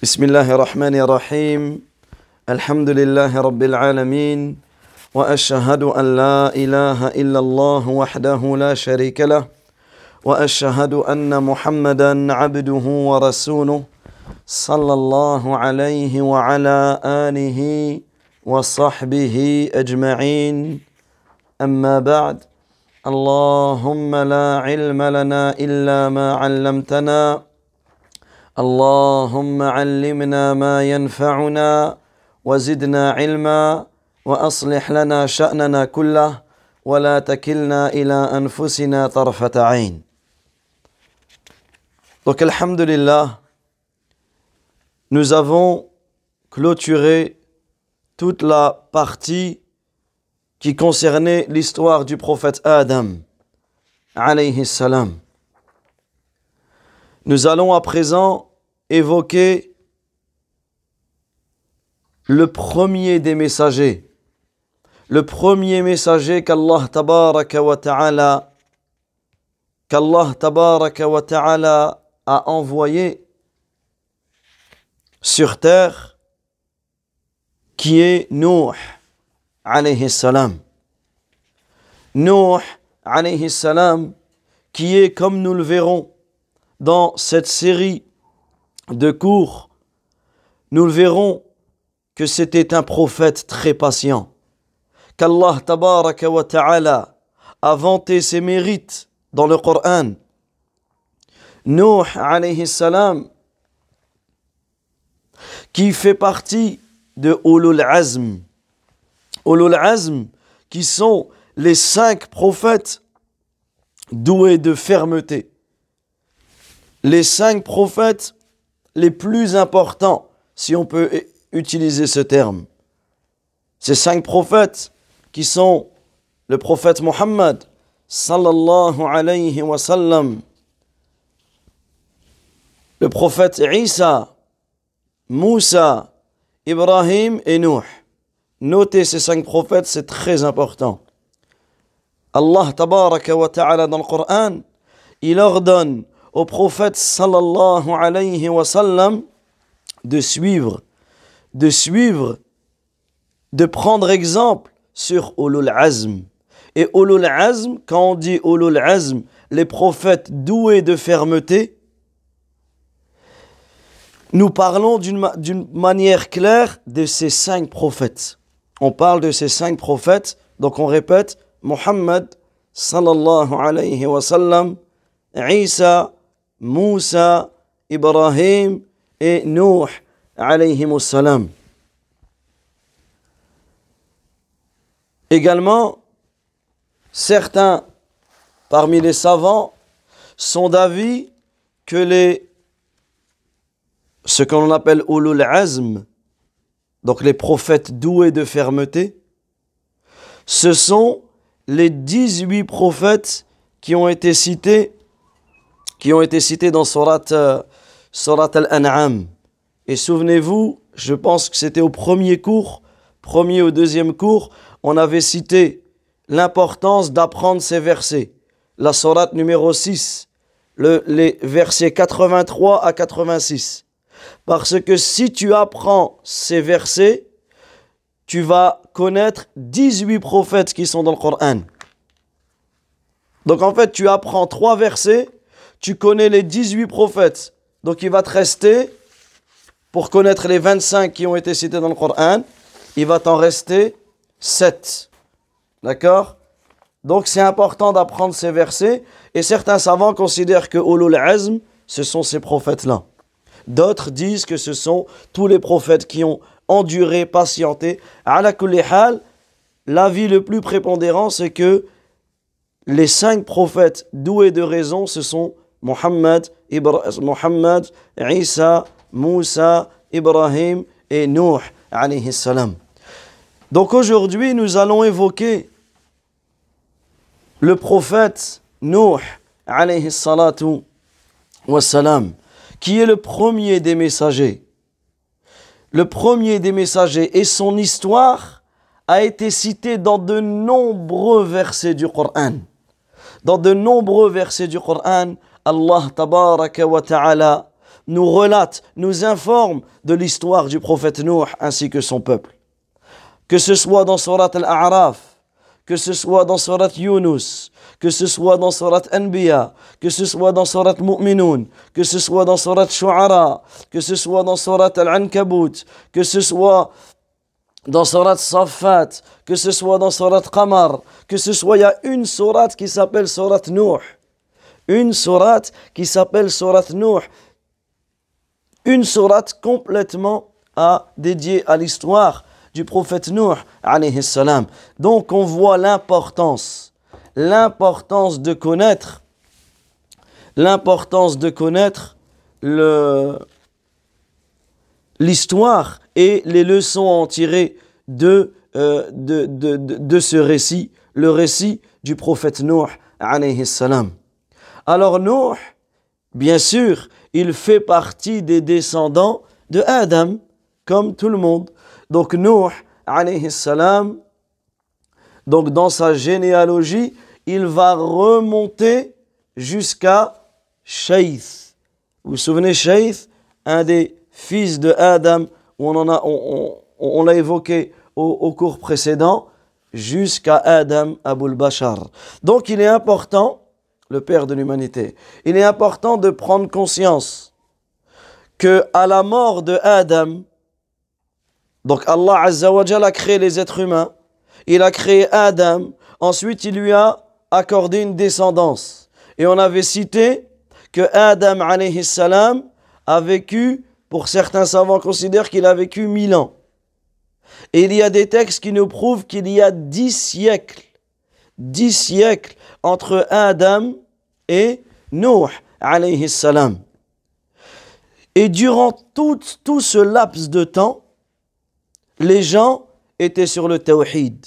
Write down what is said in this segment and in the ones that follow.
بسم الله الرحمن الرحيم. الحمد لله رب العالمين وأشهد أن لا إله إلا الله وحده لا شريك له وأشهد أن محمدا عبده ورسوله صلى الله عليه وعلى آله وصحبه أجمعين. أما بعد اللهم لا علم لنا إلا ما علمتنا اللهم علمنا ما ينفعنا وزدنا علما واصلح لنا شاننا كله ولا تكلنا الى انفسنا طرفه عين Donc, Alhamdulillah, nous avons clôturé toute la partie qui concernait l'histoire du prophète Adam, alayhi salam. Nous allons à présent évoquer le premier des messagers, le premier messager qu'Allah tabaraka wa ta'ala qu'Allah tabaraka ta'ala a envoyé sur terre qui est Nuh alayhi salam. Nuh alayhi salam qui est comme nous le verrons dans cette série de cours, nous le verrons que c'était un prophète très patient, qu'Allah tabaraka a vanté ses mérites dans le Coran. Nuh alayhi salam qui fait partie de Ulul Azm. Ulul Azm qui sont les cinq prophètes doués de fermeté. Les cinq prophètes les plus importants, si on peut utiliser ce terme. Ces cinq prophètes qui sont le prophète Mohammed, sallallahu alayhi wa sallam, le prophète Isa, Moussa, Ibrahim et Nuh. Notez ces cinq prophètes, c'est très important. Allah tabaraka wa ta'ala dans le Coran, il ordonne au prophète sallallahu alayhi wa sallam de suivre, de suivre, de prendre exemple sur Ulul Azm. Et Ulul Azm, quand on dit Ulul Azm, les prophètes doués de fermeté, nous parlons d'une manière claire de ces cinq prophètes. On parle de ces cinq prophètes, donc on répète, Muhammad alayhi wa sallam, Isa, Moussa, Ibrahim et Nuh alayhi salam. Également, certains parmi les savants sont d'avis que les ce qu'on appelle ulul azm, donc les prophètes doués de fermeté, ce sont les 18 prophètes qui ont été cités qui ont été cités dans Surat, euh, Surat Al-An'am. Et souvenez-vous, je pense que c'était au premier cours, premier ou deuxième cours, on avait cité l'importance d'apprendre ces versets. La Surat numéro 6, le, les versets 83 à 86. Parce que si tu apprends ces versets, tu vas connaître 18 prophètes qui sont dans le Coran. Donc en fait, tu apprends trois versets, tu connais les 18 prophètes. Donc il va te rester, pour connaître les 25 qui ont été cités dans le Coran, il va t'en rester 7. D'accord? Donc c'est important d'apprendre ces versets. Et certains savants considèrent que Ulul Azm, ce sont ces prophètes-là. D'autres disent que ce sont tous les prophètes qui ont enduré, patienté. À la l'avis le plus prépondérant, c'est que les cinq prophètes doués de raison, ce sont Muhammad, Isa, Moussa, Ibrahim et Nuh. Donc aujourd'hui, nous allons évoquer le prophète Nuh alayhi qui est le premier des messagers. Le premier des messagers et son histoire a été citée dans de nombreux versets du Coran. Dans de nombreux versets du Coran, Allah tabaraka wa ta'ala nous relate, nous informe de l'histoire du prophète Nuh ainsi que son peuple. Que ce soit dans Surat Al-A'raf, que ce soit dans Surat Yunus, que ce soit dans Surat Anbiya, que ce soit dans Surat Mu'minun, que ce soit dans Surat Shu'ara, que ce soit dans Surat Al-Ankabut, que ce soit dans Surat Safat, que ce soit dans Surat Qamar, que ce soit, il y a une Surat qui s'appelle Surat Nuh. Une Surat qui s'appelle Surat Nuh. Une Surat complètement à, dédiée à l'histoire du prophète Nuh, alayhi salam. Donc on voit l'importance, l'importance de connaître, l'importance de connaître le, l'histoire et les leçons à en tirer de, euh, ce récit, le récit du prophète Nuh, alayhi salam. Alors Nuh, bien sûr, il fait partie des descendants de Adam, comme tout le monde. Donc Nuh, alayhi salam, dans sa généalogie, il va remonter jusqu'à Shaith. Vous vous souvenez Shaith, un des fils de Adam, on, l'a évoqué au, cours précédent, jusqu'à Adam Abul Bashar. Donc il est important, le père de l'humanité, il est important de prendre conscience que à la mort de Adam, donc Allah Azzawajal a créé les êtres humains, il a créé Adam, ensuite il lui a accordé une descendance. Et on avait cité que Adam alayhi salam a vécu pour certains savants considèrent qu'il a vécu mille ans. Et il y a des textes qui nous prouvent qu'il y a dix siècles, dix siècles entre Adam et Nuh alayhi salam. Et durant tout, tout ce laps de temps, les gens étaient sur le tawhid.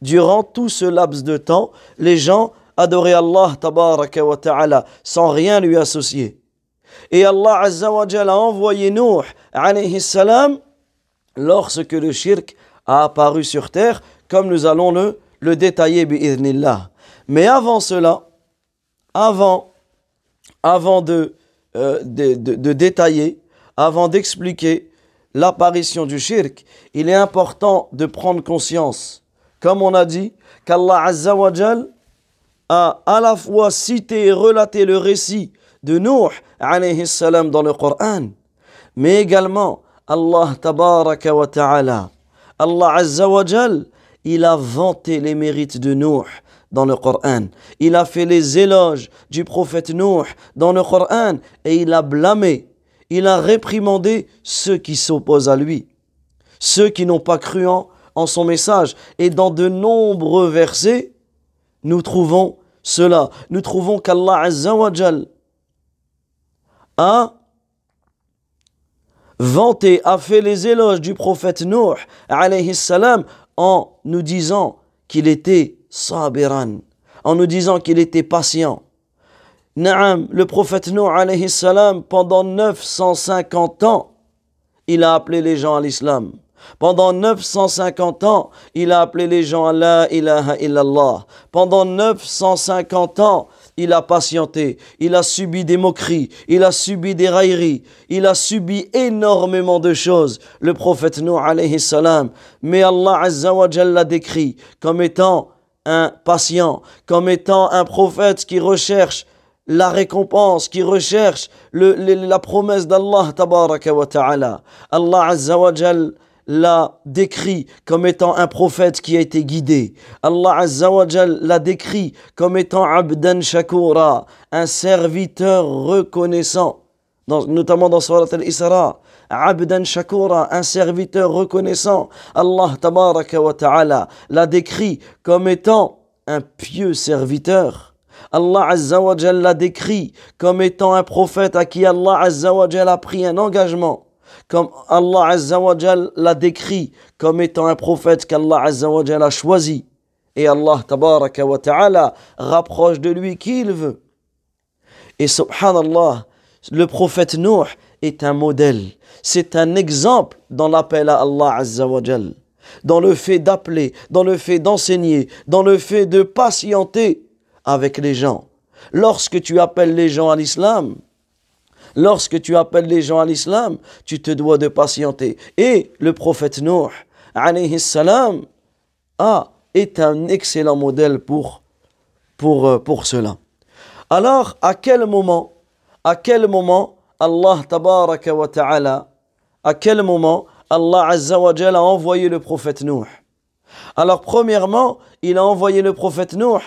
Durant tout ce laps de temps, les gens adoraient Allah tabaraka wa ta'ala sans rien lui associer. Et Allah Azza wa a envoyé Nuh alayhi salam lorsque le shirk a apparu sur terre, comme nous allons le, le détailler bi'idhnillah. Mais avant cela, avant, avant de, euh, de, de, détailler, avant d'expliquer l'apparition du shirk, il est important de prendre conscience, comme on a dit, qu'Allah Azza wa a à la fois cité et relaté le récit de Nuh alayhi salam dans le Coran, mais également Allah tabaraka wa ta'ala, Allah azza wa il a vanté les mérites de Nuh dans le Coran. Il a fait les éloges du prophète Nuh dans le Coran et il a blâmé, il a réprimandé ceux qui s'opposent à lui, ceux qui n'ont pas cru en, son message. Et dans de nombreux versets, nous trouvons cela. Nous trouvons qu'Allah Azza wa Jal a vanté, a fait les éloges du prophète Nuh alayhi salam en nous disant qu'il était sabiran, en nous disant qu'il était patient. Naam, le prophète Nuh alayhi salam, pendant 950 ans, il a appelé les gens à l'islam. Pendant 950 ans, il a appelé les gens à la ilaha illallah. Pendant 950 ans, il a patienté, il a subi des moqueries, il a subi des railleries, il a subi énormément de choses, le prophète Nuh alayhi salam. Mais Allah azza wa décrit comme étant un patient, comme étant un prophète qui recherche la récompense, qui recherche la promesse d'Allah tabaraka wa ta'ala. Allah azza wa l'a décrit comme étant un prophète qui a été guidé. Allah Azza wa l'a décrit comme étant Abdan Shakura, un serviteur reconnaissant, notamment dans Surat al-Isra. Abdan Shakura, un serviteur reconnaissant. Allah Tabaraka wa Ta'ala l'a décrit comme étant un pieux serviteur. Allah Azza wa l'a décrit comme étant un prophète à qui Allah Azza wa a pris un engagement comme Allah Azza wa l'a décrit comme étant un prophète qu'Allah Azza wa a choisi. Et Allah tabaraka wa ta'ala rapproche de lui qui il veut. Et subhanallah, le prophète Nuh est un modèle. C'est un exemple dans l'appel à Allah Azza wa Dans le fait d'appeler, dans le fait d'enseigner, dans le fait de patienter avec les gens. Lorsque tu appelles les gens à l'islam, Lorsque tu appelles les gens à l'islam, tu te dois de patienter. Et le prophète Nuh, alayhi salam, a, est un excellent modèle pour, euh, cela. Alors, à quel moment, à quel moment Allah tabaraka wa ta'ala, à quel moment Allah azza a envoyé le prophète Nuh? Alors, premièrement, il a envoyé le prophète Nuh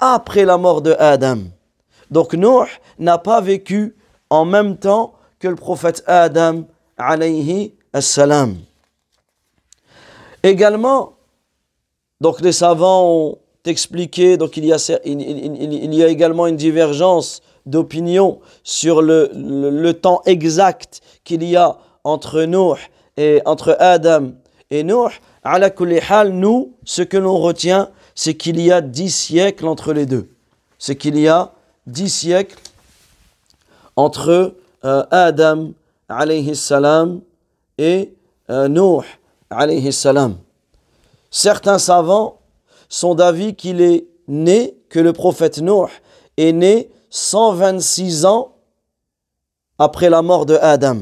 après la mort de Adam. Donc Nuh n'a pas vécu en même temps que le prophète Adam alayhi salam. Également, donc les savants ont expliqué, donc il y a, également une divergence d'opinion sur le, temps exact qu'il y a entre et entre Adam et Nuh. À nous, ce que l'on retient, c'est qu'il y a dix siècles entre les deux. C'est qu'il y a dix siècles entre euh, Adam et euh. Certains savants sont d'avis qu'il est né, que le prophète Nuh est né 126 ans après la mort de Adam.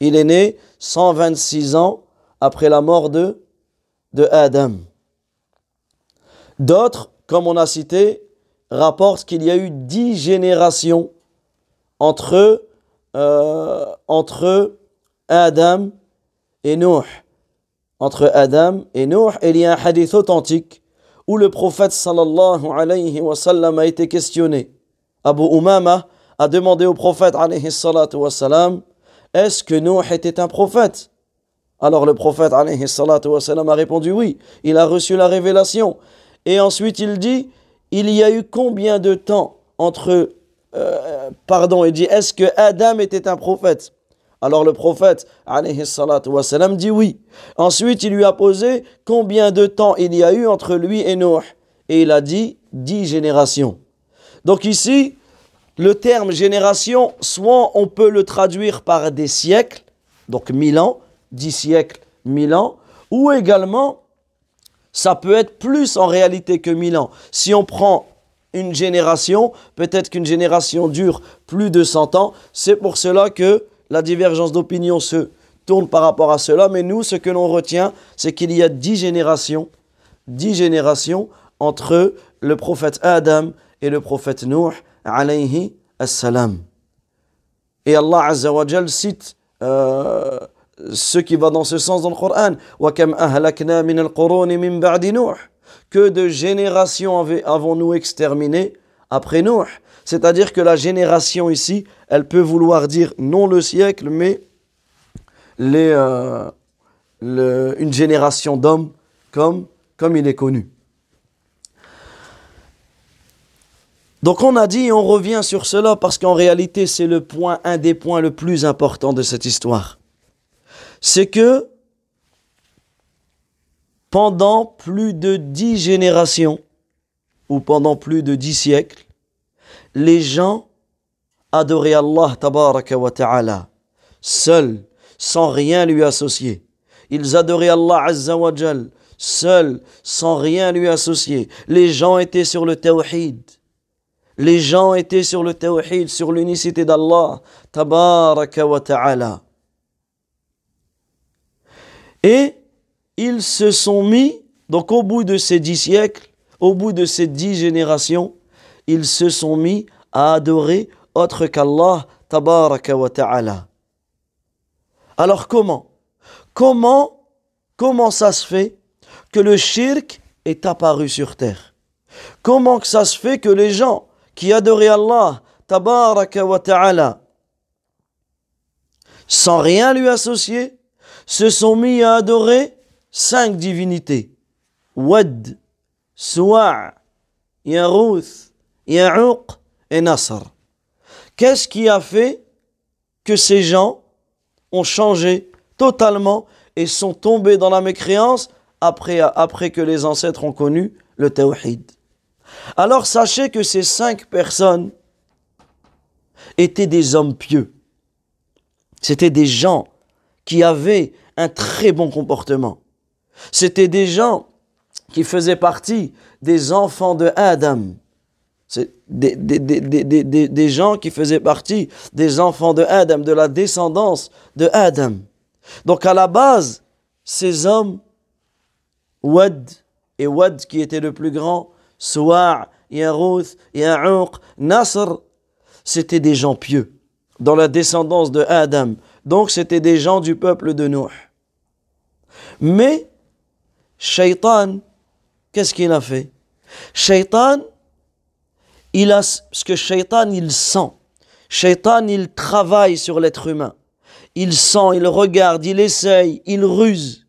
Il est né 126 ans après la mort de, de Adam. D'autres, comme on a cité, rapportent qu'il y a eu dix générations entre, euh, entre Adam et Nuh. Entre Adam et Nuh, il y a un hadith authentique où le prophète sallallahu alayhi wa a été questionné. Abu Umama a demandé au prophète alayhi salatu wa Est-ce que Nuh était un prophète? Alors le prophète alayhi salatu wa a répondu oui, il a reçu la révélation. Et ensuite il dit, il y a eu combien de temps entre... Euh, pardon, il dit, est-ce que Adam était un prophète? Alors le prophète alayhi wassalam, dit oui. Ensuite, il lui a posé combien de temps il y a eu entre lui et Nuh. Et il a dit dix générations. Donc ici, le terme génération, soit on peut le traduire par des siècles, donc mille ans, dix siècles, mille ans, ou également ça peut être plus en réalité que mille ans. Si on prend une génération, peut-être qu'une génération dure plus de 100 ans. C'est pour cela que la divergence d'opinion se tourne par rapport à cela. Mais nous, ce que l'on retient, c'est qu'il y a dix générations, dix générations entre le prophète Adam et le prophète Nuh, alayhi assalam. Et Allah Azza cite euh, ce qui va dans ce sens dans le Coran. Que de générations avons-nous exterminé après Nuh C'est-à-dire que la génération ici, elle peut vouloir dire non le siècle, mais les, euh, une génération d'hommes comme, comme il est connu. Donc on a dit, on revient sur cela parce qu'en réalité c'est le point, un des points le plus important de cette histoire c'est que pendant plus de dix générations, ou pendant plus de dix siècles, les gens adoraient Allah tabaraka wa ta'ala, seuls, sans rien lui associer. Ils adoraient Allah azza wa seuls, sans rien lui associer. Les gens étaient sur le tawhid. Les gens étaient sur le tawhid, sur l'unicité d'Allah tabaraka wa ta'ala. Et ils se sont mis, donc au bout de ces dix siècles, au bout de ces dix générations, ils se sont mis à adorer autre qu'Allah, tabaraka wa ta'ala. Alors comment Comment comment ça se fait que le shirk est apparu sur terre? Comment que ça se fait que les gens qui adoraient Allah, tabaraka wa ta'ala, sans rien lui associer, se sont mis à adorer cinq divinités. Wad, Suwa', Yarouth, Ya'uq et Nasr. Qu'est-ce qui a fait que ces gens ont changé totalement et sont tombés dans la mécréance après, après que les ancêtres ont connu le tawhid? Alors sachez que ces cinq personnes étaient des hommes pieux. C'était des gens qui avaient un très bon comportement. C'était des gens qui faisaient partie des enfants de Adam. C'est des, des, des, des, gens qui faisaient partie des enfants de Adam, de la descendance de Adam. Donc à la base, ces hommes, Wad et Wad qui était le plus grand, Suwa', Yarouth, Ya'uq, Nasr, c'était des gens pieux dans la descendance de Adam. Donc c'était des gens du peuple de Nuh. Mais Shaitan, qu'est-ce qu'il a fait? Shaitan, il a ce que Shaitan il sent. Shaitan il travaille sur l'être humain. Il sent, il regarde, il essaye, il ruse.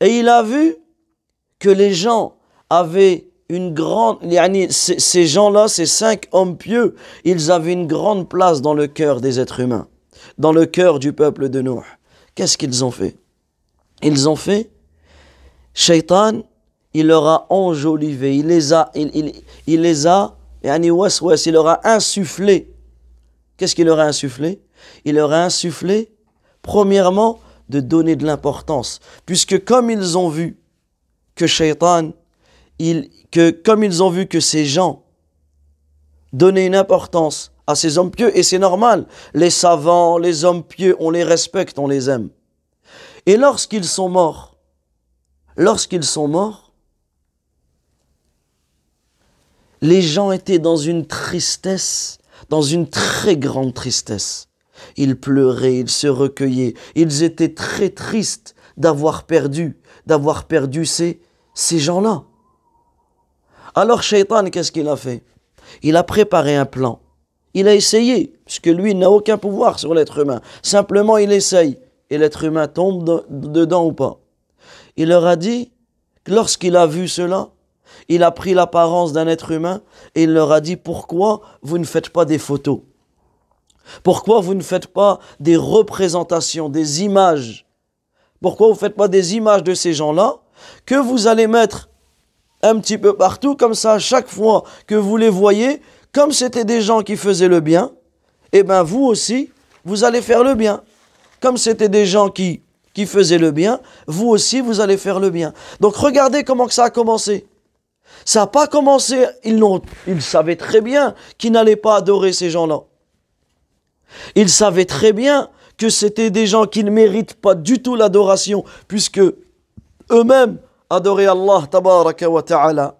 Et il a vu que les gens avaient une grande, ces gens-là, ces cinq hommes pieux, ils avaient une grande place dans le cœur des êtres humains, dans le cœur du peuple de Noé. Qu'est-ce qu'ils ont fait? Ils ont fait, Shaitan, il leur a enjolivé, il les a, il, il les a il leur a insufflé. Qu'est-ce qu'il leur a insufflé? Il leur a insufflé, premièrement, de donner de l'importance. Puisque comme ils ont vu que Shaitan, que, comme ils ont vu que ces gens donnaient une importance à ces hommes pieux, et c'est normal, les savants, les hommes pieux, on les respecte, on les aime. Et lorsqu'ils sont morts, lorsqu'ils sont morts, les gens étaient dans une tristesse, dans une très grande tristesse. Ils pleuraient, ils se recueillaient, ils étaient très tristes d'avoir perdu, d'avoir perdu ces, gens-là. Alors Shaitan, qu'est-ce qu'il a fait? Il a préparé un plan. Il a essayé, puisque lui n'a aucun pouvoir sur l'être humain. Simplement, il essaye. Et l'être humain tombe dedans ou pas. Il leur a dit lorsqu'il a vu cela, il a pris l'apparence d'un être humain et il leur a dit pourquoi vous ne faites pas des photos? Pourquoi vous ne faites pas des représentations, des images? Pourquoi vous ne faites pas des images de ces gens-là que vous allez mettre un petit peu partout, comme ça, à chaque fois que vous les voyez, comme c'était des gens qui faisaient le bien, et eh bien vous aussi, vous allez faire le bien. Comme c'était des gens qui, qui faisaient le bien, vous aussi, vous allez faire le bien. Donc regardez comment que ça a commencé. Ça n'a pas commencé, ils, ils savaient très bien qu'ils n'allaient pas adorer ces gens-là. Ils savaient très bien que c'était des gens qui ne méritent pas du tout l'adoration, puisque eux-mêmes adoraient Allah wa ta'ala.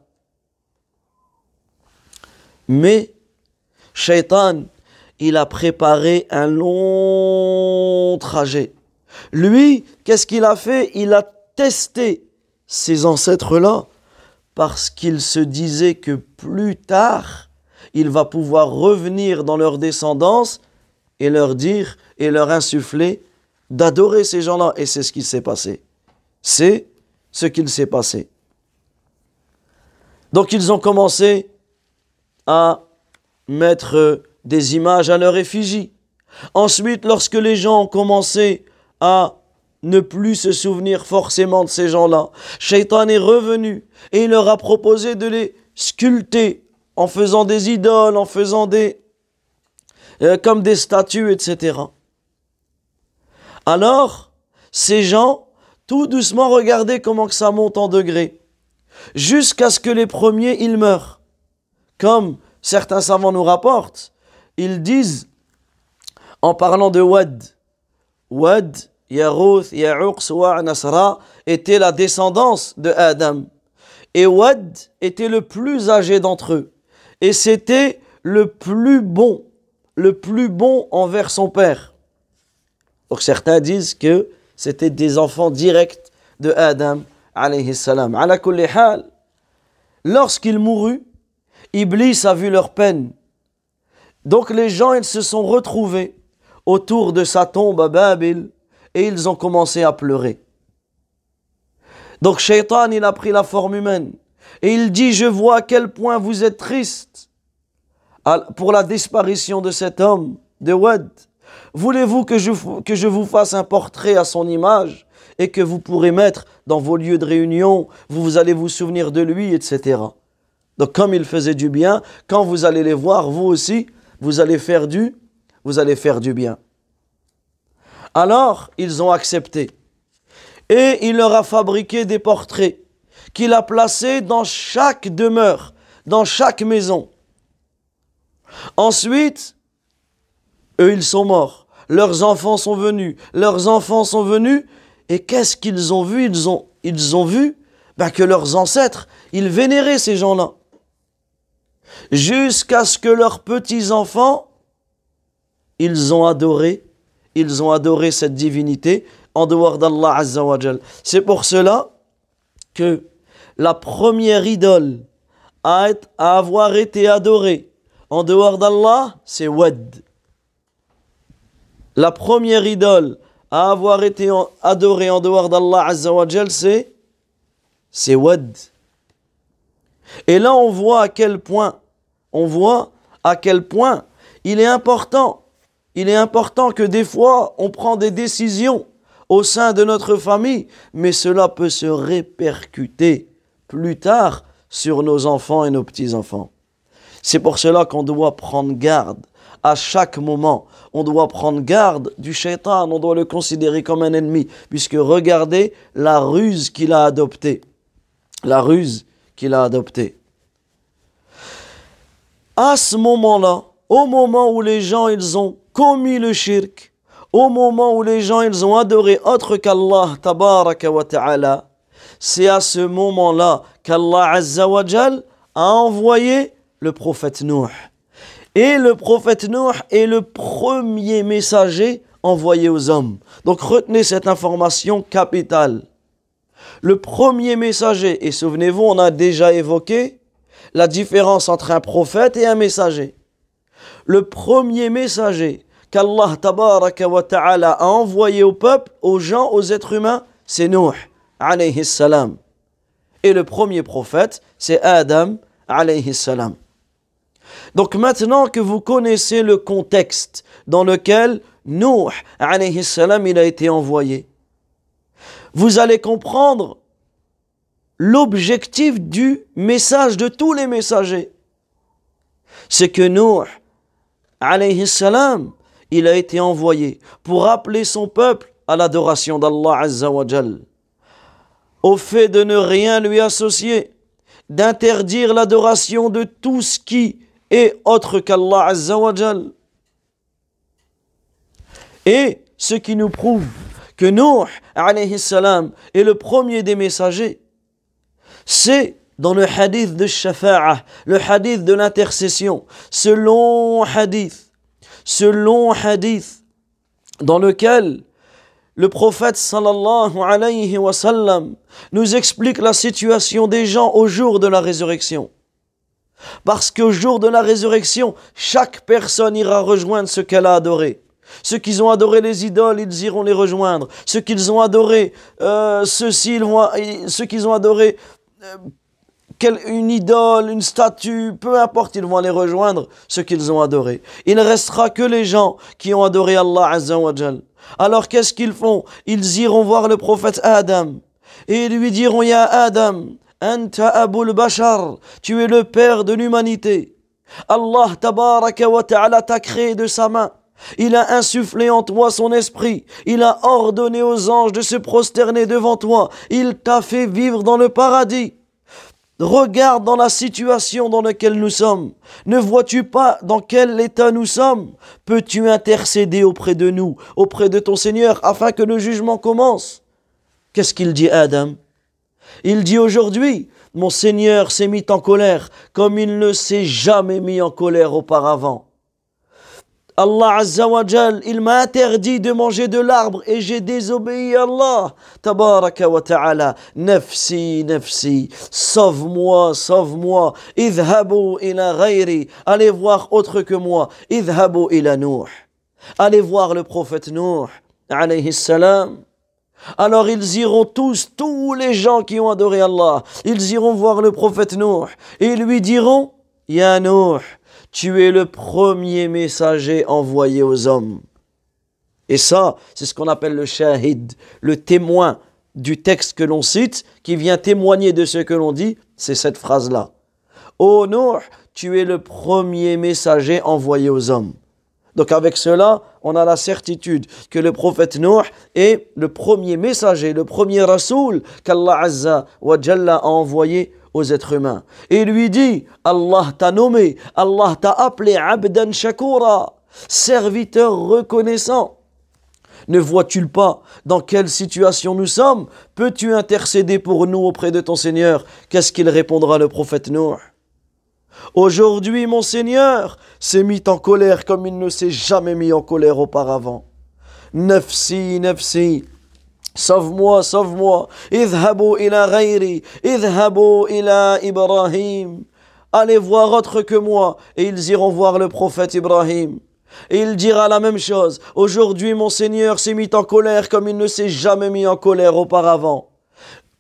Mais Shaitan, il a préparé un long trajet. Lui, qu'est-ce qu'il a fait? Il a testé ces ancêtres-là parce qu'il se disait que plus tard, il va pouvoir revenir dans leur descendance et leur dire et leur insuffler d'adorer ces gens-là. Et c'est ce qui s'est passé. C'est ce qu'il s'est passé. Donc ils ont commencé à mettre des images à leur effigie. Ensuite, lorsque les gens ont commencé à ne plus se souvenir forcément de ces gens-là. Shaitan est revenu et il leur a proposé de les sculpter en faisant des idoles, en faisant des... Euh, comme des statues, etc. Alors, ces gens, tout doucement, regardaient comment que ça monte en degrés, jusqu'à ce que les premiers, ils meurent. Comme certains savants nous rapportent, ils disent, en parlant de Wad, Wad, Yarouth, Ya'uq, Suwa', Nasra étaient la descendance de Adam. Et Wad était le plus âgé d'entre eux. Et c'était le plus bon, le plus bon envers son père. Donc certains disent que c'était des enfants directs de Adam, alayhi salam. Lorsqu'il mourut, Iblis a vu leur peine. Donc les gens, ils se sont retrouvés autour de sa tombe à Babil et ils ont commencé à pleurer. Donc Shaitan, il a pris la forme humaine et il dit, je vois à quel point vous êtes triste pour la disparition de cet homme, de Wad. Voulez-vous que je, que je vous fasse un portrait à son image et que vous pourrez mettre dans vos lieux de réunion, vous allez vous souvenir de lui, etc. Donc comme il faisait du bien, quand vous allez les voir, vous aussi, vous allez faire du, vous allez faire du bien. Alors, ils ont accepté. Et il leur a fabriqué des portraits qu'il a placés dans chaque demeure, dans chaque maison. Ensuite, eux, ils sont morts. Leurs enfants sont venus. Leurs enfants sont venus. Et qu'est-ce qu'ils ont vu? Ils ont, vu bah, que leurs ancêtres, ils vénéraient ces gens-là. Jusqu'à ce que leurs petits-enfants, ils ont adoré, ils ont adoré cette divinité en dehors d'Allah Azzawajal. C'est pour cela que la première idole à, à avoir été adorée en dehors d'Allah, c'est Wad. La première idole à avoir été adorée en dehors d'Allah Azzawajal, c'est c'est Wad. Et là, on voit à quel point, on voit à quel point il est important, il est important que des fois, on prend des décisions au sein de notre famille, mais cela peut se répercuter plus tard sur nos enfants et nos petits-enfants. C'est pour cela qu'on doit prendre garde à chaque moment. On doit prendre garde du shaitan, on doit le considérer comme un ennemi, puisque regardez la ruse qu'il a adoptée. La ruse qu'il a adoptée. À ce moment-là, au moment où les gens ils ont commis le shirk, au moment où les gens ils ont adoré autre qu'Allah tabaraka wa ta'ala, c'est à ce moment-là qu'Allah azza wa a envoyé le prophète Nuh. Et le prophète Nuh est le premier messager envoyé aux hommes. Donc retenez cette information capitale. Le premier messager, et souvenez-vous, on a déjà évoqué la différence entre un prophète et un messager. Le premier messager qu'Allah ta'ala a envoyé au peuple, aux gens, aux êtres humains, c'est Nuh alayhi salam. Et le premier prophète, c'est Adam alayhi salam. Donc maintenant que vous connaissez le contexte dans lequel Nuh alayhi salam il a été envoyé, vous allez comprendre l'objectif du message de tous les messagers. C'est que Nuh alayhi salam il a été envoyé pour appeler son peuple à l'adoration d'Allah Azza wa au fait de ne rien lui associer, d'interdire l'adoration de tout ce qui est autre qu'Allah Azza wa Et ce qui nous prouve que Nuh alayhi salam est le premier des messagers, c'est dans le hadith de Shafa'ah, le hadith de l'intercession, ce long hadith ce long hadith dans lequel le prophète sallallahu alayhi wa nous explique la situation des gens au jour de la résurrection. Parce qu'au jour de la résurrection, chaque personne ira rejoindre ce qu'elle a adoré. Ceux qui ont adoré les idoles, ils iront les rejoindre. Ceux qui ont adoré, euh, ceux-ci, ceux qui ont adoré euh, une idole, une statue, peu importe, ils vont aller rejoindre ce qu'ils ont adoré. Il ne restera que les gens qui ont adoré Allah Azza wa Alors qu'est-ce qu'ils font? Ils iront voir le prophète Adam et lui diront Ya Adam, Anta Abul Bashar, tu es le père de l'humanité. Allah tabaraka wa ta'ala t'a créé de sa main. Il a insufflé en toi son esprit. Il a ordonné aux anges de se prosterner devant toi. Il t'a fait vivre dans le paradis. Regarde dans la situation dans laquelle nous sommes. Ne vois-tu pas dans quel état nous sommes? Peux-tu intercéder auprès de nous, auprès de ton Seigneur, afin que le jugement commence? Qu'est-ce qu'il dit Adam? Il dit aujourd'hui, mon Seigneur s'est mis en colère comme il ne s'est jamais mis en colère auparavant. Allah Azza wa il m'a interdit de manger de l'arbre et j'ai désobéi à Allah. Tabaraka wa ta'ala, nafsi, nafsi, sauve-moi, sauve-moi. Idhabu ila ghayri, allez voir autre que moi. Idhabu ila Nuh. Allez voir le prophète Nuh, alayhi salam. Alors ils iront tous, tous les gens qui ont adoré Allah, ils iront voir le prophète Nuh et lui diront, Ya Nuh, tu es le premier messager envoyé aux hommes. Et ça, c'est ce qu'on appelle le shahid, le témoin du texte que l'on cite, qui vient témoigner de ce que l'on dit, c'est cette phrase-là. Ô Nour, tu es le premier messager envoyé aux hommes. Donc avec cela, on a la certitude que le prophète Nour est le premier messager, le premier rasoul qu'Allah Azza wa Jalla a envoyé aux êtres humains. Et lui dit, Allah t'a nommé, Allah t'a appelé Abdan Shakura, serviteur reconnaissant. Ne vois-tu pas dans quelle situation nous sommes? Peux-tu intercéder pour nous auprès de ton Seigneur? Qu'est-ce qu'il répondra le prophète Nour Aujourd'hui, mon Seigneur s'est mis en colère comme il ne s'est jamais mis en colère auparavant. Nafsi, nafsi, sauve-moi, sauve-moi. Idhabu ila ghayri, idhabu ila Ibrahim. Allez voir autre que moi. Et ils iront voir le prophète Ibrahim. Et il dira la même chose. Aujourd'hui, mon Seigneur s'est mis en colère comme il ne s'est jamais mis en colère auparavant.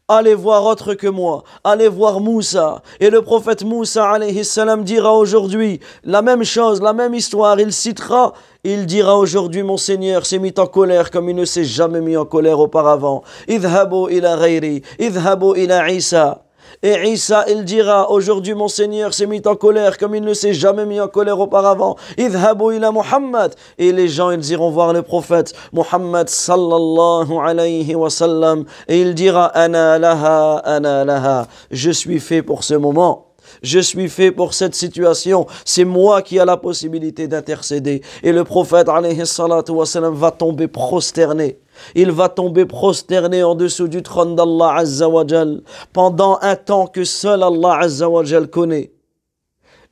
Allez voir autre que moi. Allez voir Moussa. Et le prophète Moussa alayhi salam dira aujourd'hui la même chose, la même histoire. Il citera, il dira aujourd'hui mon Seigneur s'est mis en colère comme il ne s'est jamais mis en colère auparavant. Idhabu ila ghayri. Idhabu ila Isa. Et Isa, il dira, aujourd'hui mon Seigneur s'est mis en colère comme il ne s'est jamais mis en colère auparavant. Ila Muhammad. Et les gens, ils iront voir le prophète Muhammad sallallahu alayhi wa sallam. Et il dira, ana laha, ana laha. Je suis fait pour ce moment. Je suis fait pour cette situation. C'est moi qui ai la possibilité d'intercéder. Et le prophète alayhi salatu wa sallam va tomber prosterné il va tomber prosterné en dessous du trône d'Allah Azzawajal pendant un temps que seul Allah Azzawajal connaît.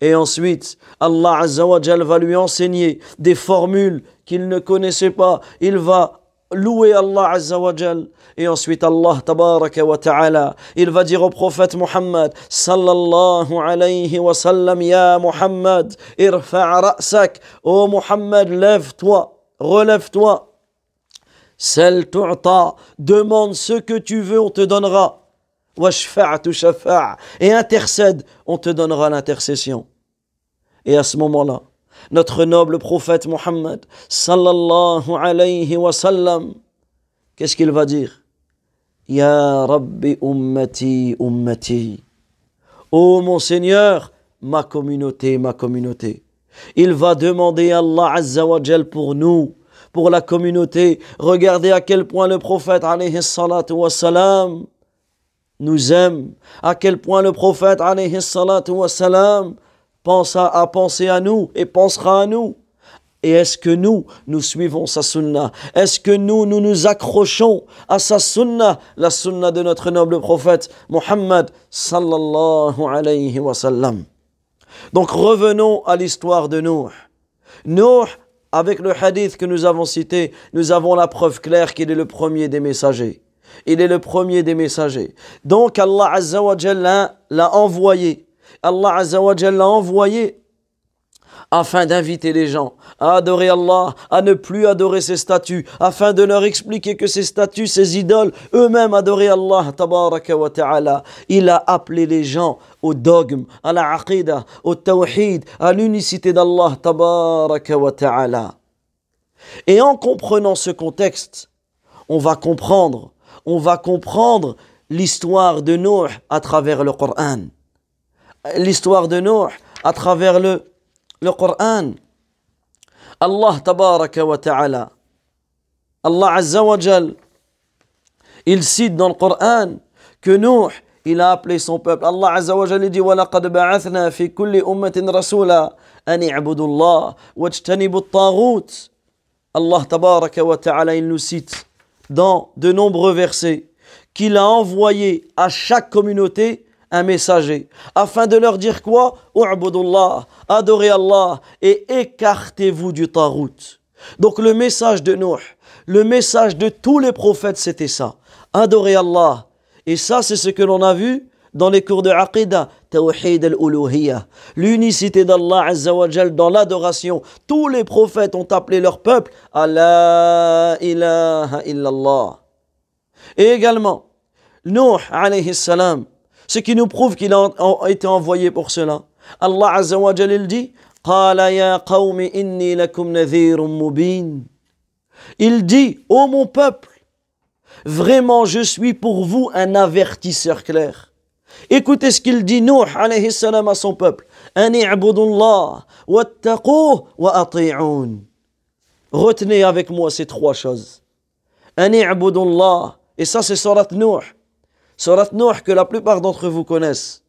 Et ensuite, Allah Azzawajal va lui enseigner des formules qu'il ne connaissait pas. Il va louer Allah Azzawajal. Et ensuite, Allah Tabaraka wa Ta'ala, il va dire au prophète Muhammad, Sallallahu alayhi wa Ya Muhammad, irfa' ra'sak. Oh Muhammad, lève-toi, relève-toi. Celle tu'ta, demande ce que tu veux, on te donnera. Et intercède, on te donnera l'intercession. Et à ce moment-là, notre noble prophète Muhammad, sallallahu alayhi wa sallam, qu'est-ce qu'il va dire? Ya Rabbi ummati ummati. Ô mon Seigneur, ma communauté, ma communauté. Il va demander à Allah Azza wa pour nous pour la communauté. Regardez à quel point le prophète alayhi wassalam, nous aime, à quel point le prophète alayhi wassalam, pense à, à penser à nous et pensera à nous. Et est-ce que nous, nous suivons sa sunna? Est-ce que nous, nous nous accrochons à sa sunna, la sunna de notre noble prophète Muhammad sallallahu alayhi wa Donc revenons à l'histoire de Nuh. Nuh avec le hadith que nous avons cité, nous avons la preuve claire qu'il est le premier des messagers. Il est le premier des messagers. Donc Allah Azza l'a envoyé. Allah Azza l'a envoyé afin d'inviter les gens à adorer Allah, à ne plus adorer ses statues, afin de leur expliquer que ces statues, ces idoles, eux-mêmes adoraient Allah, tabaraka wa ta'ala. Il a appelé les gens au dogme, à la aqidah, au tawhid, à l'unicité d'Allah, tabaraka wa ta'ala. Et en comprenant ce contexte, on va comprendre, on va comprendre l'histoire de Nuh à travers le Coran. L'histoire de Nuh à travers le tabaraka wa ta'ala. Allah azza wa jal. Il cite dans le Coran que Nuh, il a appelé son peuple. Allah azza wa jal dit وَلَقَدْ بَعَثْنَا فِي كُلِّ أُمَّةٍ رَسُولًا أَنِ اعْبُدُوا اللَّهَ وَاجْتَنِبُوا الطَّاغُوتِ Allah tabaraka wa ta'ala, il nous cite dans de nombreux versets qu'il a envoyé à chaque communauté un messager, afin de leur dire quoi? U'budullah, adorez Allah et écartez-vous du tarout. Donc le message de Nuh, le message de tous les prophètes, c'était ça. Adorez Allah. Et ça, c'est ce que l'on a vu dans les cours de Aqidah, Tawhid al-Uluhiyya, l'unicité d'Allah Azzawajal dans l'adoration. Tous les prophètes ont appelé leur peuple Allah ilaha illallah. Et également, Nuh alayhi salam, ce qui nous prouve qu'il a été envoyé pour cela. Allah Azza wa dit Il dit Ô mon peuple, vraiment je suis pour vous un avertisseur clair. Écoutez ce qu'il dit Nuh alayhi salam à son peuple. Retenez avec moi ces trois choses. Et ça c'est surat Nuh. Surat Nuh que la plupart d'entre vous connaissent.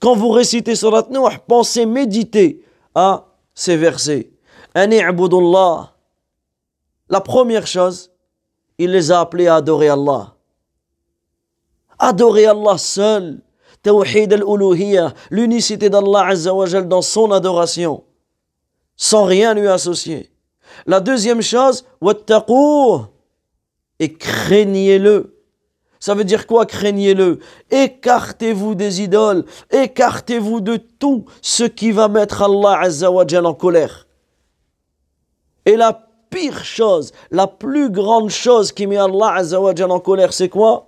Quand vous récitez Surat Nuh, pensez méditer à ces versets. La première chose, il les a appelés à adorer Allah. Adorer Allah seul. Tawhid al l'unicité d'Allah Azza dans son adoration, sans rien lui associer. La deuxième chose, et craignez-le. Ça veut dire quoi craignez-le? Écartez-vous des idoles, écartez-vous de tout ce qui va mettre Allah Azzawajal en colère. Et la pire chose, la plus grande chose qui met Allah Azzawajal en colère, c'est quoi?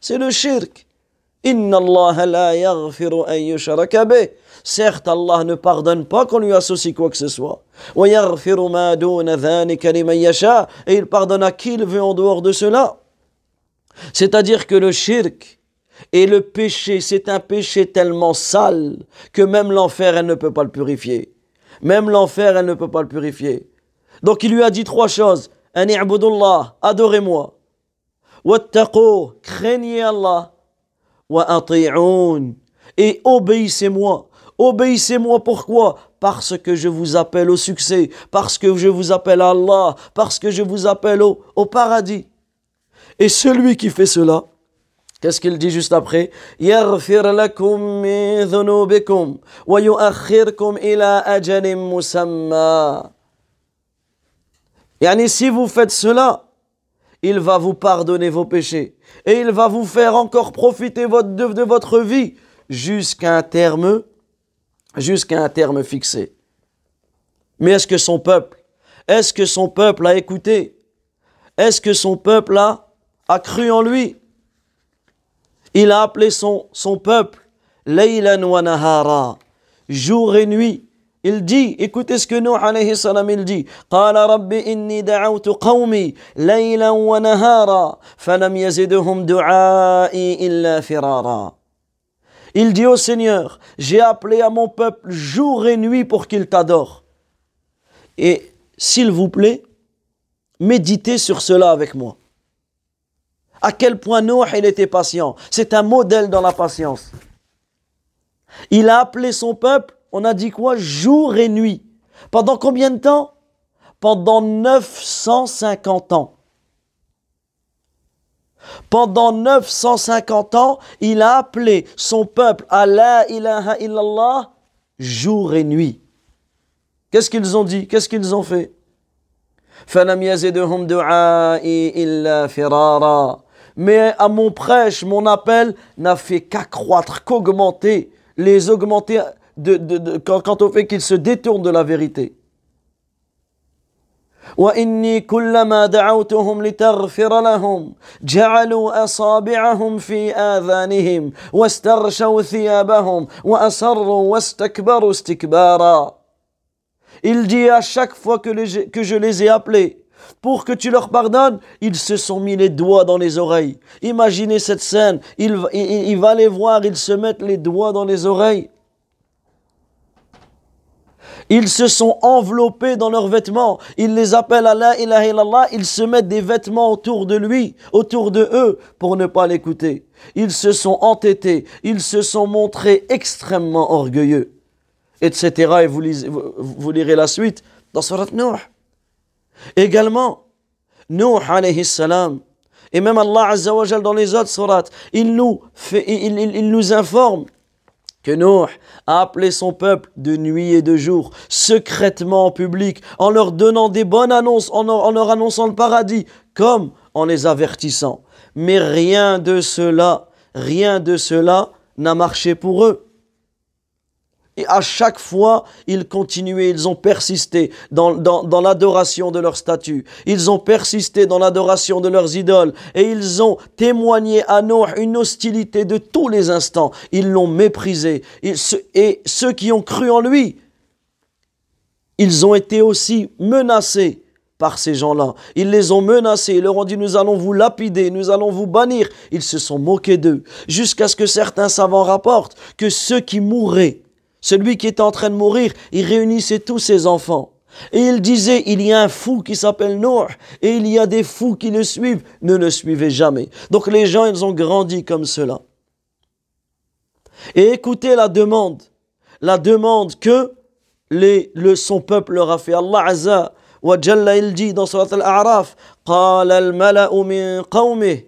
C'est le shirk. Inna Allah la yaghfiru an Certes, Allah ne pardonne pas qu'on lui associe quoi que ce soit. Et il pardonne à qui il veut en dehors de cela? C'est-à-dire que le shirk et le péché, c'est un péché tellement sale que même l'enfer, elle ne peut pas le purifier. Même l'enfer, elle ne peut pas le purifier. Donc il lui a dit trois choses. adorez-moi. Wattaqo, craignez Allah. Wa et obéissez-moi. Obéissez-moi pourquoi? Parce que je vous appelle au succès, parce que je vous appelle à Allah, parce que je vous appelle au, au paradis. Et celui qui fait cela, qu'est-ce qu'il dit juste après? Yani si vous faites cela, il va vous pardonner vos péchés et il va vous faire encore profiter de, votre vie jusqu'à un terme jusqu'à un terme fixé. Mais est-ce que son peuple, est-ce que son peuple a écouté? Est-ce que son peuple a a cru en lui. Il a appelé son, son peuple Laylan wa Nahara, jour et nuit. Il dit, écoutez ce que nous, alayhi salam, il dit قال رب إني دعوت قومي ليلا ونهارا فلم يزدهم دعائي إلا فرارا Il dit au Seigneur, j'ai appelé à mon peuple jour et nuit pour qu'il t'adore. Et s'il vous plaît, méditez sur cela avec moi à quel point Noé il était patient. C'est un modèle dans la patience. Il a appelé son peuple, on a dit quoi Jour et nuit. Pendant combien de temps? Pendant 950 ans. Pendant 950 ans, il a appelé son peuple à la ilaha illallah jour et nuit. Qu'est-ce qu'ils ont dit? Qu'est-ce qu'ils ont fait? mais à mon prêche, mon appel n'a fait qu'accroître, qu'augmenter, les augmenter de, de, de, quant au fait qu'ils se détournent de la vérité. وإني كلما دعوتهم لتغفر لهم جعلوا أصابعهم في آذانهم واستغشوا ثيابهم وأصروا واستكبروا استكبارا Il dit à chaque fois que, les, que je les ai appelés, pour que tu leur pardonnes, ils se sont mis les doigts dans les oreilles. Imaginez cette scène, il, va les voir, ils se mettent les doigts dans les oreilles. Ils se sont enveloppés dans leurs vêtements. Il les appelle à la ilaha illallah. Ils se mettent des vêtements autour de lui, autour de eux, pour ne pas l'écouter. Ils se sont entêtés. Ils se sont montrés extrêmement orgueilleux. Etc. Et vous, vous, lirez la suite dans Surat Nuh. Également, Nuh alayhi salam, et même Allah dans les autres surats, il nous, fait, il, il, nous informe que Nuh a appelé son peuple de nuit et de jour, secrètement en public, en leur donnant des bonnes annonces, en en leur annonçant le paradis, comme en les avertissant. Mais rien de cela, rien de cela n'a marché pour eux. Et à chaque fois, ils continuaient, ils ont persisté dans, dans, l'adoration de leur statut. Ils ont persisté dans l'adoration de leurs idoles. Et ils ont témoigné à nous une hostilité de tous les instants. Ils l'ont méprisé. et ceux qui ont cru en lui, ils ont été aussi menacés par ces gens-là. Ils les ont menacés, ils leur ont dit nous allons vous lapider, nous allons vous bannir. Ils se sont moqués d'eux, jusqu'à ce que certains savants rapportent que ceux qui mourraient celui qui était en train de mourir, il réunissait tous ses enfants. Et il disait, il y a un fou qui s'appelle Nour, et il y a des fous qui le suivent. Ne le suivez jamais. Donc les gens, ils ont grandi comme cela. Et écoutez la demande, la demande que les, le, son peuple leur a fait. Allah Azza wa Jalla il dit dans Surat Al-A'raf, قال الملأ من قومه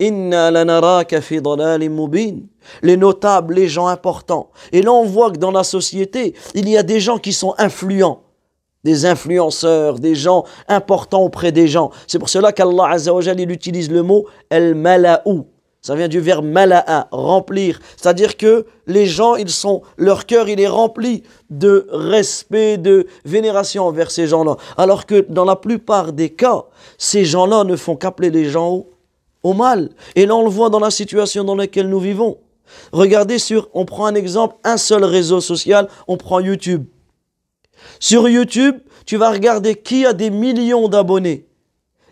إنا لنراك في ضلال مبين les notables, les gens importants. Et là, on voit que dans la société, il y a des gens qui sont influents, des influenceurs, des gens importants auprès des gens. C'est pour cela qu'Allah il utilise le mot el-mala'ou. Ça vient du verbe mala'a, remplir. C'est-à-dire que les gens, ils sont, leur cœur, il est rempli de respect, de vénération envers ces gens-là. Alors que dans la plupart des cas, ces gens-là ne font qu'appeler les gens au, au mal. Et là, on le voit dans la situation dans laquelle nous vivons. Regardez sur, on prend un exemple, un seul réseau social, on prend YouTube. Sur YouTube, tu vas regarder qui a des millions d'abonnés.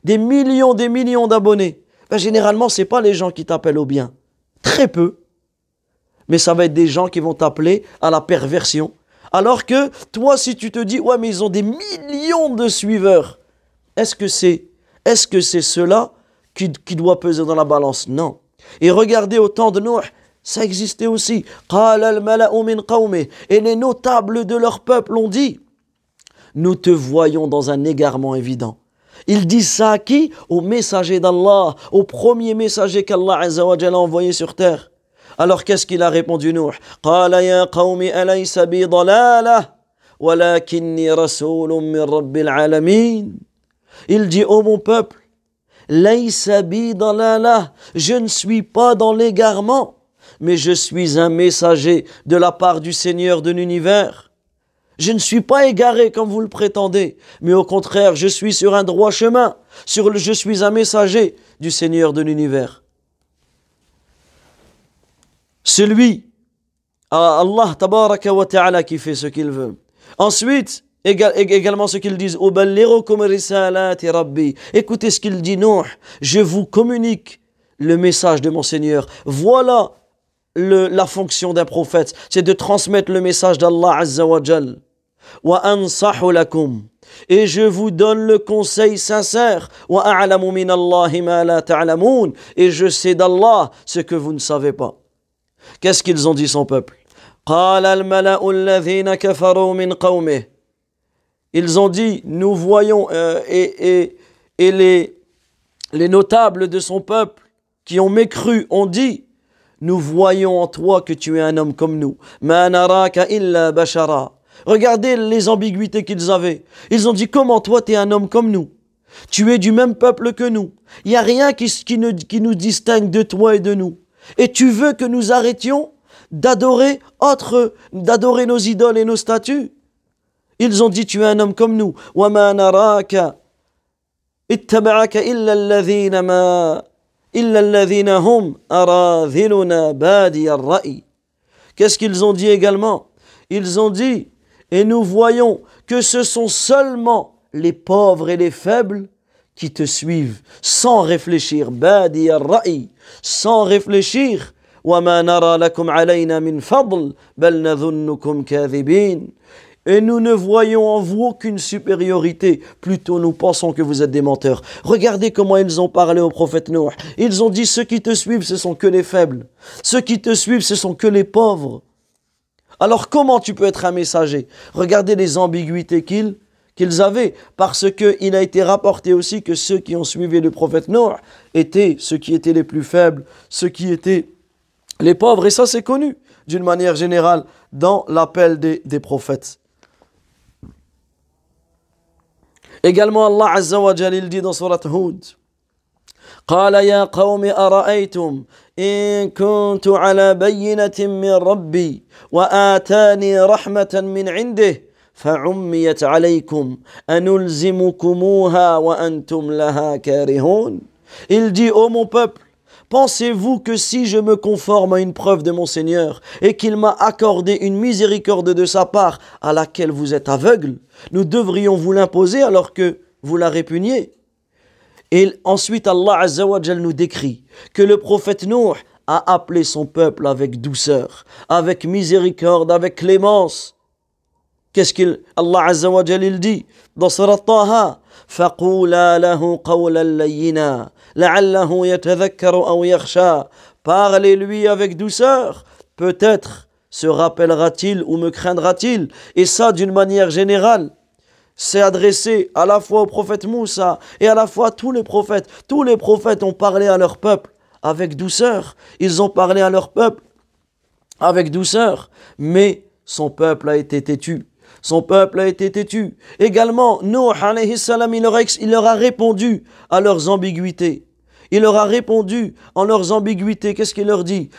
Des millions, des millions d'abonnés. Ben, généralement, ce n'est pas les gens qui t'appellent au bien. Très peu. Mais ça va être des gens qui vont t'appeler à la perversion. Alors que toi, si tu te dis, ouais, mais ils ont des millions de suiveurs, est-ce que c'est est -ce c'est cela qui, qui doit peser dans la balance? Non. Et regardez au temps de Noé, ça existait aussi. Et les notables de leur peuple ont dit, nous te voyons dans un égarement évident. Ils disent ça à qui? Au messager d'Allah, au premier messager qu'Allah a envoyé sur terre. Alors qu'est-ce qu'il a répondu Nuh? Il dit, ô mon peuple, je ne suis pas dans l'égarement mais je suis un messager de la part du Seigneur de l'univers. Je ne suis pas égaré comme vous le prétendez, mais au contraire, je suis sur un droit chemin, sur le, je suis un messager du Seigneur de l'univers. Celui, Allah tabaraka wa ta'ala qui fait ce qu'il veut. Ensuite, également ce qu'ils disent, écoutez ce qu'il dit, non, je vous communique le message de mon Seigneur. Voilà la fonction d'un prophète, c'est de transmettre le message d'Allah Azza wa. Wa. Et je vous donne le conseil sincère. Et je sais d'Allah ce que vous ne savez pas. Qu'est-ce qu'ils ont dit son peuple? Ils ont dit, nous voyons, euh, et les, les notables de son peuple qui ont mécru ont dit, nous voyons en toi que tu es un homme comme nous. illa bashara. Regardez les ambiguïtés qu'ils avaient. Ils ont dit comment toi tu es un homme comme nous? Tu es du même peuple que nous. Il n'y a rien qui, nous distingue de toi et de nous. Et tu veux que nous arrêtions d'adorer autre, d'adorer nos idoles et nos statues? Ils ont dit tu es un homme comme nous. Qu'est-ce qu'ils ont dit également? Ils ont dit, et nous voyons que ce sont seulement les pauvres et les faibles qui te suivent sans réfléchir. Sans réfléchir. Et nous ne voyons en vous aucune supériorité. Plutôt, nous pensons que vous êtes des menteurs. Regardez comment ils ont parlé au prophète Noé. Ils ont dit, ceux qui te suivent, ce sont que les faibles. Ceux qui te suivent, ce sont que les pauvres. Alors comment tu peux être un messager? Regardez les ambiguïtés qu'ils avaient, parce qu'il a été rapporté aussi que ceux qui ont suivi le prophète Noé étaient ceux qui étaient les plus faibles, ceux qui étaient les pauvres, et ça c'est connu d'une manière générale dans l'appel des, des prophètes. Également, Allah Azza wa Jal, il dit dans Surat Hud, قال يا قوم أرأيتم إن كنت على بينة من ربي وآتاني رحمة من عنده فعميت عليكم أنلزمكموها وأنتم لها كارهون. Il dit, ô oh mon peuple, Pensez-vous que si je me conforme à une preuve de mon Seigneur et qu'il m'a accordé une miséricorde de sa part à laquelle vous êtes aveugle, nous devrions vous l'imposer alors que vous la répugniez Et ensuite Allah Azzawajal nous décrit que le prophète Nuh a appelé son peuple avec douceur, avec miséricorde, avec clémence. Qu'est-ce qu'il Allah Azzawajal il dit dans Surat Taha فقولا له قولا لينا Parlez-lui avec douceur. Peut-être se rappellera-t-il ou me craindra-t-il. Et ça d'une manière générale. C'est adressé à la fois au prophète Moussa et à la fois à tous les prophètes. Tous les prophètes ont parlé à leur peuple avec douceur. Ils ont parlé à leur peuple avec douceur. Mais son peuple a été têtu. Son peuple a été têtu. Également, Nuh, il leur a répondu à leurs ambiguïtés. Il leur a répondu en leurs ambiguïtés. Qu'est-ce qu'il leur dit?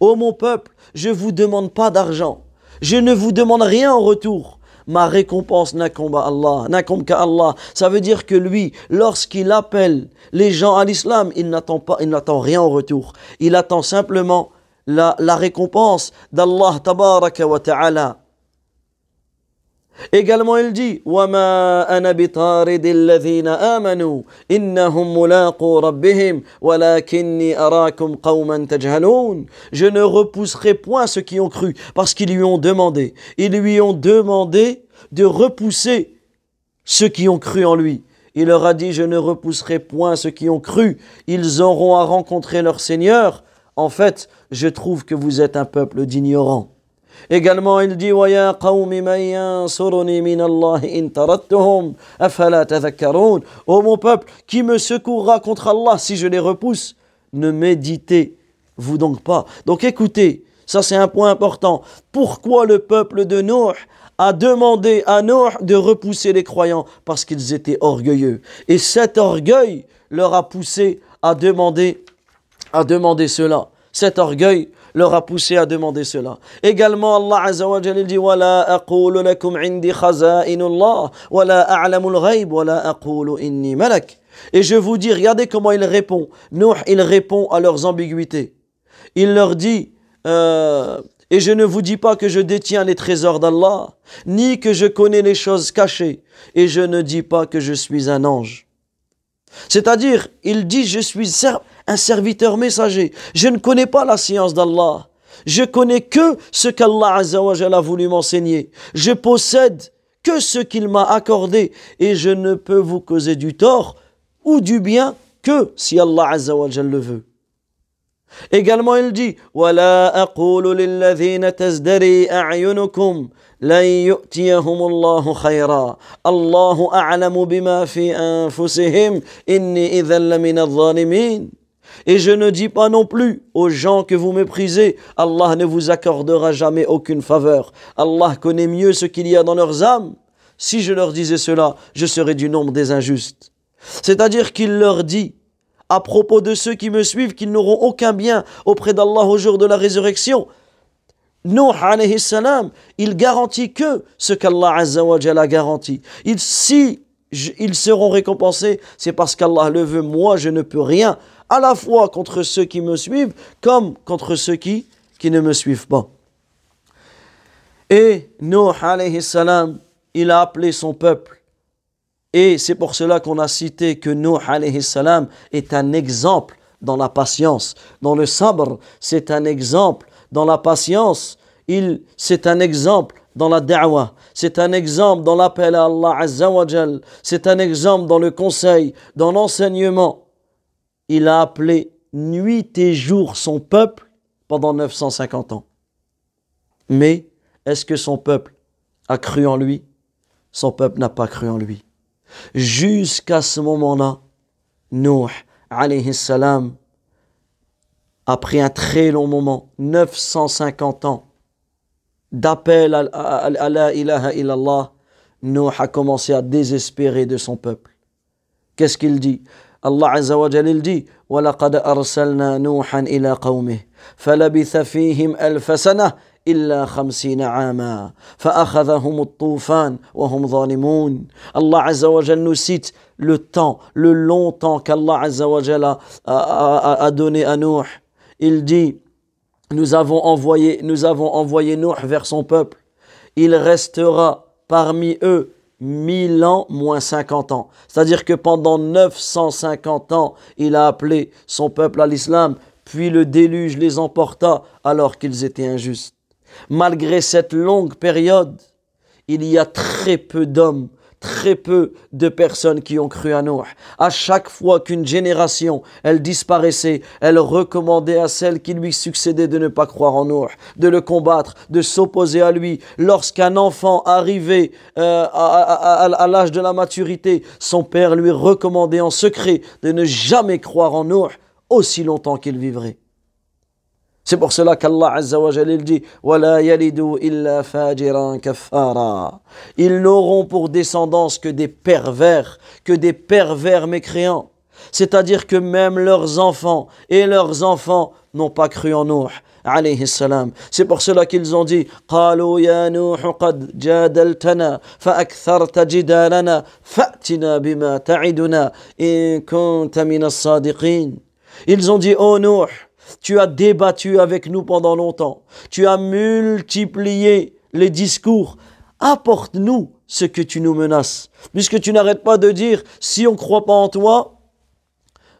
Ô mon peuple, je ne vous demande pas d'argent. Je ne vous demande rien en retour. Ma récompense n'incombe Allah, qu'à Allah. Ça veut dire que lui, lorsqu'il appelle les gens à l'islam, il n'attend pas, il n'attend rien en retour. Il attend simplement la, la récompense d'Allah tabaraka wa ta'ala. Également, il dit Je ne repousserai point ceux qui ont cru, parce qu'ils lui ont demandé. Ils lui ont demandé de repousser ceux qui ont cru en lui. Il leur a dit Je ne repousserai point ceux qui ont cru. Ils auront à rencontrer leur Seigneur. En fait, je trouve que vous êtes un peuple d'ignorants. Également, il dit Ô mon peuple, qui me secourra contre Allah si je les repousse? Ne méditez-vous donc pas. Donc écoutez, ça c'est un point important. Pourquoi le peuple de Noé a demandé à Noé de repousser les croyants? Parce qu'ils étaient orgueilleux. Et cet orgueil leur a poussé à demander, à demander cela. Cet orgueil leur a poussé à demander cela. Également, Allah Azza wa Jalla dit وَلَا أَقُولُ لَكُمْ عِنْدِي خَزَائِنُ اللَّهِ وَلَا أَعْلَمُ الْغَيْبِ وَلَا أَقُولُ إِنِّي مَلَكٌ Et je vous dis, regardez comment il répond. Nuh, il répond à leurs ambiguïtés. Il leur dit, euh, et je ne vous dis pas que je détiens les trésors d'Allah, ni que je connais les choses cachées, et je ne dis pas que je suis un ange. C'est-à-dire, il dit, je suis un serviteur messager. Je ne connais pas la science d'Allah. Je connais que ce qu'Allah a voulu m'enseigner. Je possède que ce qu'il m'a accordé et je ne peux vous causer du tort ou du bien que si Allah le veut. Également, il dit لن يؤتيهم الله خيرا الله أعلم بما في أنفسهم إني إذا لمن الظالمين et je ne dis pas non plus aux gens que vous méprisez, Allah ne vous accordera jamais aucune faveur. Allah connaît mieux ce qu'il y a dans leurs âmes. Si je leur disais cela, je serais du nombre des injustes. C'est-à-dire qu'il leur dit, à propos de ceux qui me suivent, qu'ils n'auront aucun bien auprès d'Allah au jour de la résurrection. Nuh alayhi salam, il garantit que ce qu'Allah azza wa a garanti. Il, si ils seront récompensés, c'est parce qu'Allah le veut. Moi, je ne peux rien, à la fois contre ceux qui me suivent, comme contre ceux qui, qui ne me suivent pas. Et Nuh salam, il a appelé son peuple. Et c'est pour cela qu'on a cité que Nuh salam est un exemple dans la patience. Dans le sabre, c'est un exemple dans la patience, il, c'est un exemple dans la da'wah, c'est un exemple dans l'appel à Allah Azza c'est un exemple dans le conseil, dans l'enseignement. Il a appelé nuit et jour son peuple pendant 950 ans. Mais est-ce que son peuple a cru en lui? Son peuple n'a pas cru en lui. Jusqu'à ce moment-là, Nuh alayhi salam après un très long moment, 950 ans d'appel à, la ilaha illallah, a commencé à désespérer de son peuple. Qu'est-ce qu'il dit? Azza wa Jal dit وَلَقَدْ أَرْسَلْنَا نُوحًا إِلَى قَوْمِهِ فَلَبِثَ فِيهِمْ أَلْفَ سَنَةٍ إلا خمسين عاما فأخذهم الطوفان وهم ظالمون wa Jal nous cite le temps, le long temps qu'Allah Azza wa a, a, a donné à Nuh il dit, nous avons envoyé, nous avons envoyé Nuh vers son peuple. Il restera parmi eux mille ans moins cinquante ans. C'est-à-dire que pendant 950 ans, il a appelé son peuple à l'islam, puis le déluge les emporta alors qu'ils étaient injustes. Malgré cette longue période, il y a très peu d'hommes, très peu de personnes qui ont cru à Noé. À chaque fois qu'une génération, elle disparaissait, elle recommandait à celle qui lui succédait de ne pas croire en Noé, de le combattre, de s'opposer à lui. Lorsqu'un enfant arrivait euh, à, l'âge de la maturité, son père lui recommandait en secret de ne jamais croire en Noé aussi longtemps qu'il vivrait. C'est pour cela qu'Allah Azza wa dit Ils n'auront pour descendance que des pervers, que des pervers mécréants. C'est-à-dire que même leurs enfants et leurs enfants n'ont pas cru en Nuh. C'est pour cela qu'ils ont dit Ils ont dit Oh Nuh tu as débattu avec nous pendant longtemps. Tu as multiplié les discours. Apporte-nous ce que tu nous menaces. Puisque tu n'arrêtes pas de dire, si on ne croit pas en toi,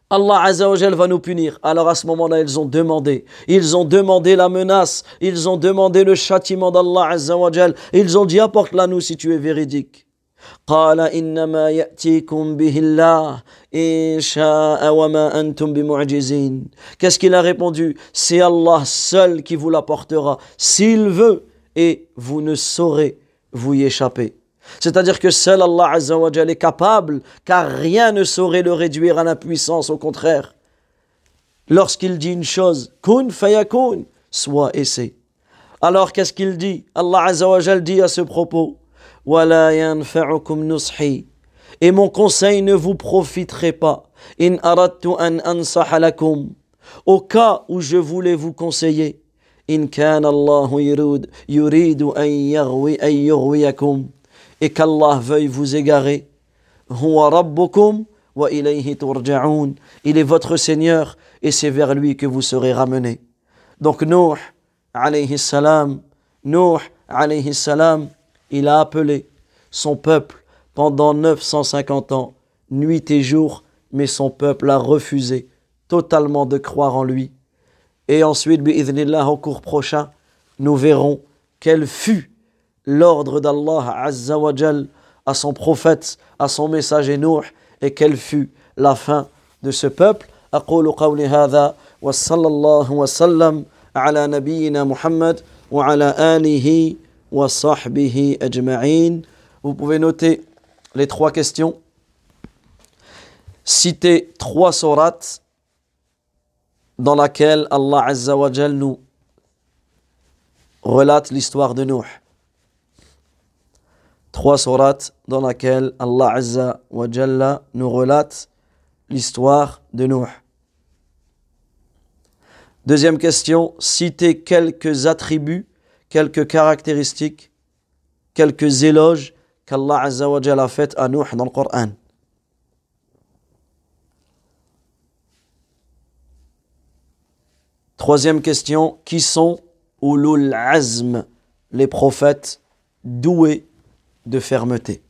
Allah Azzawajal va nous punir. Alors à ce moment-là, ils ont demandé. Ils ont demandé la menace. Ils ont demandé le châtiment d'Allah Azzawajal. Ils ont dit, apporte-la nous si tu es véridique. Qu'est-ce qu'il a répondu? C'est Allah seul qui vous l'apportera, s'il veut, et vous ne saurez vous y échapper. C'est-à-dire que seul Allah est capable, car rien ne saurait le réduire à l'impuissance, au contraire. Lorsqu'il dit une chose, kun fayakun, soit et c'est. Alors qu'est-ce qu'il dit? Allah Azzawajal dit à ce propos et mon conseil ne vous profiterait pas. In an. Au cas où je voulais vous conseiller. In kana Allah yuridu an yaghwi an yughwiyakum. Et qu'Allah veuille vous égarer. Rabbukum wa ilayhi turja'un. Il est votre Seigneur et c'est vers lui que vous serez ramenés. Donc Nuh alayhi salam, Nuh alayhi salam, il a appelé son peuple pendant 950 ans, nuit et jour, mais son peuple a refusé totalement de croire en lui. Et ensuite, bi'idhnillah, au cours prochain, nous verrons quel fut l'ordre d'Allah Azza wa à son prophète, à son messager Nuh, et quelle fut la fin de ce peuple. أقول قولي هذا وصلى الله وسلم على نبينا محمد وعلى آله vous pouvez noter les trois questions. Citer trois sourates dans laquelle Allah Azza wa nous relate l'histoire de Nuh. Trois sourates dans laquelle Allah Azza wa nous relate l'histoire de Nuh. Deuxième question, citer quelques attributs quelques caractéristiques, quelques éloges qu'Allah Azza a fait à Nuh dans le Coran. Troisième question, qui sont ulul azm, les prophètes doués de fermeté?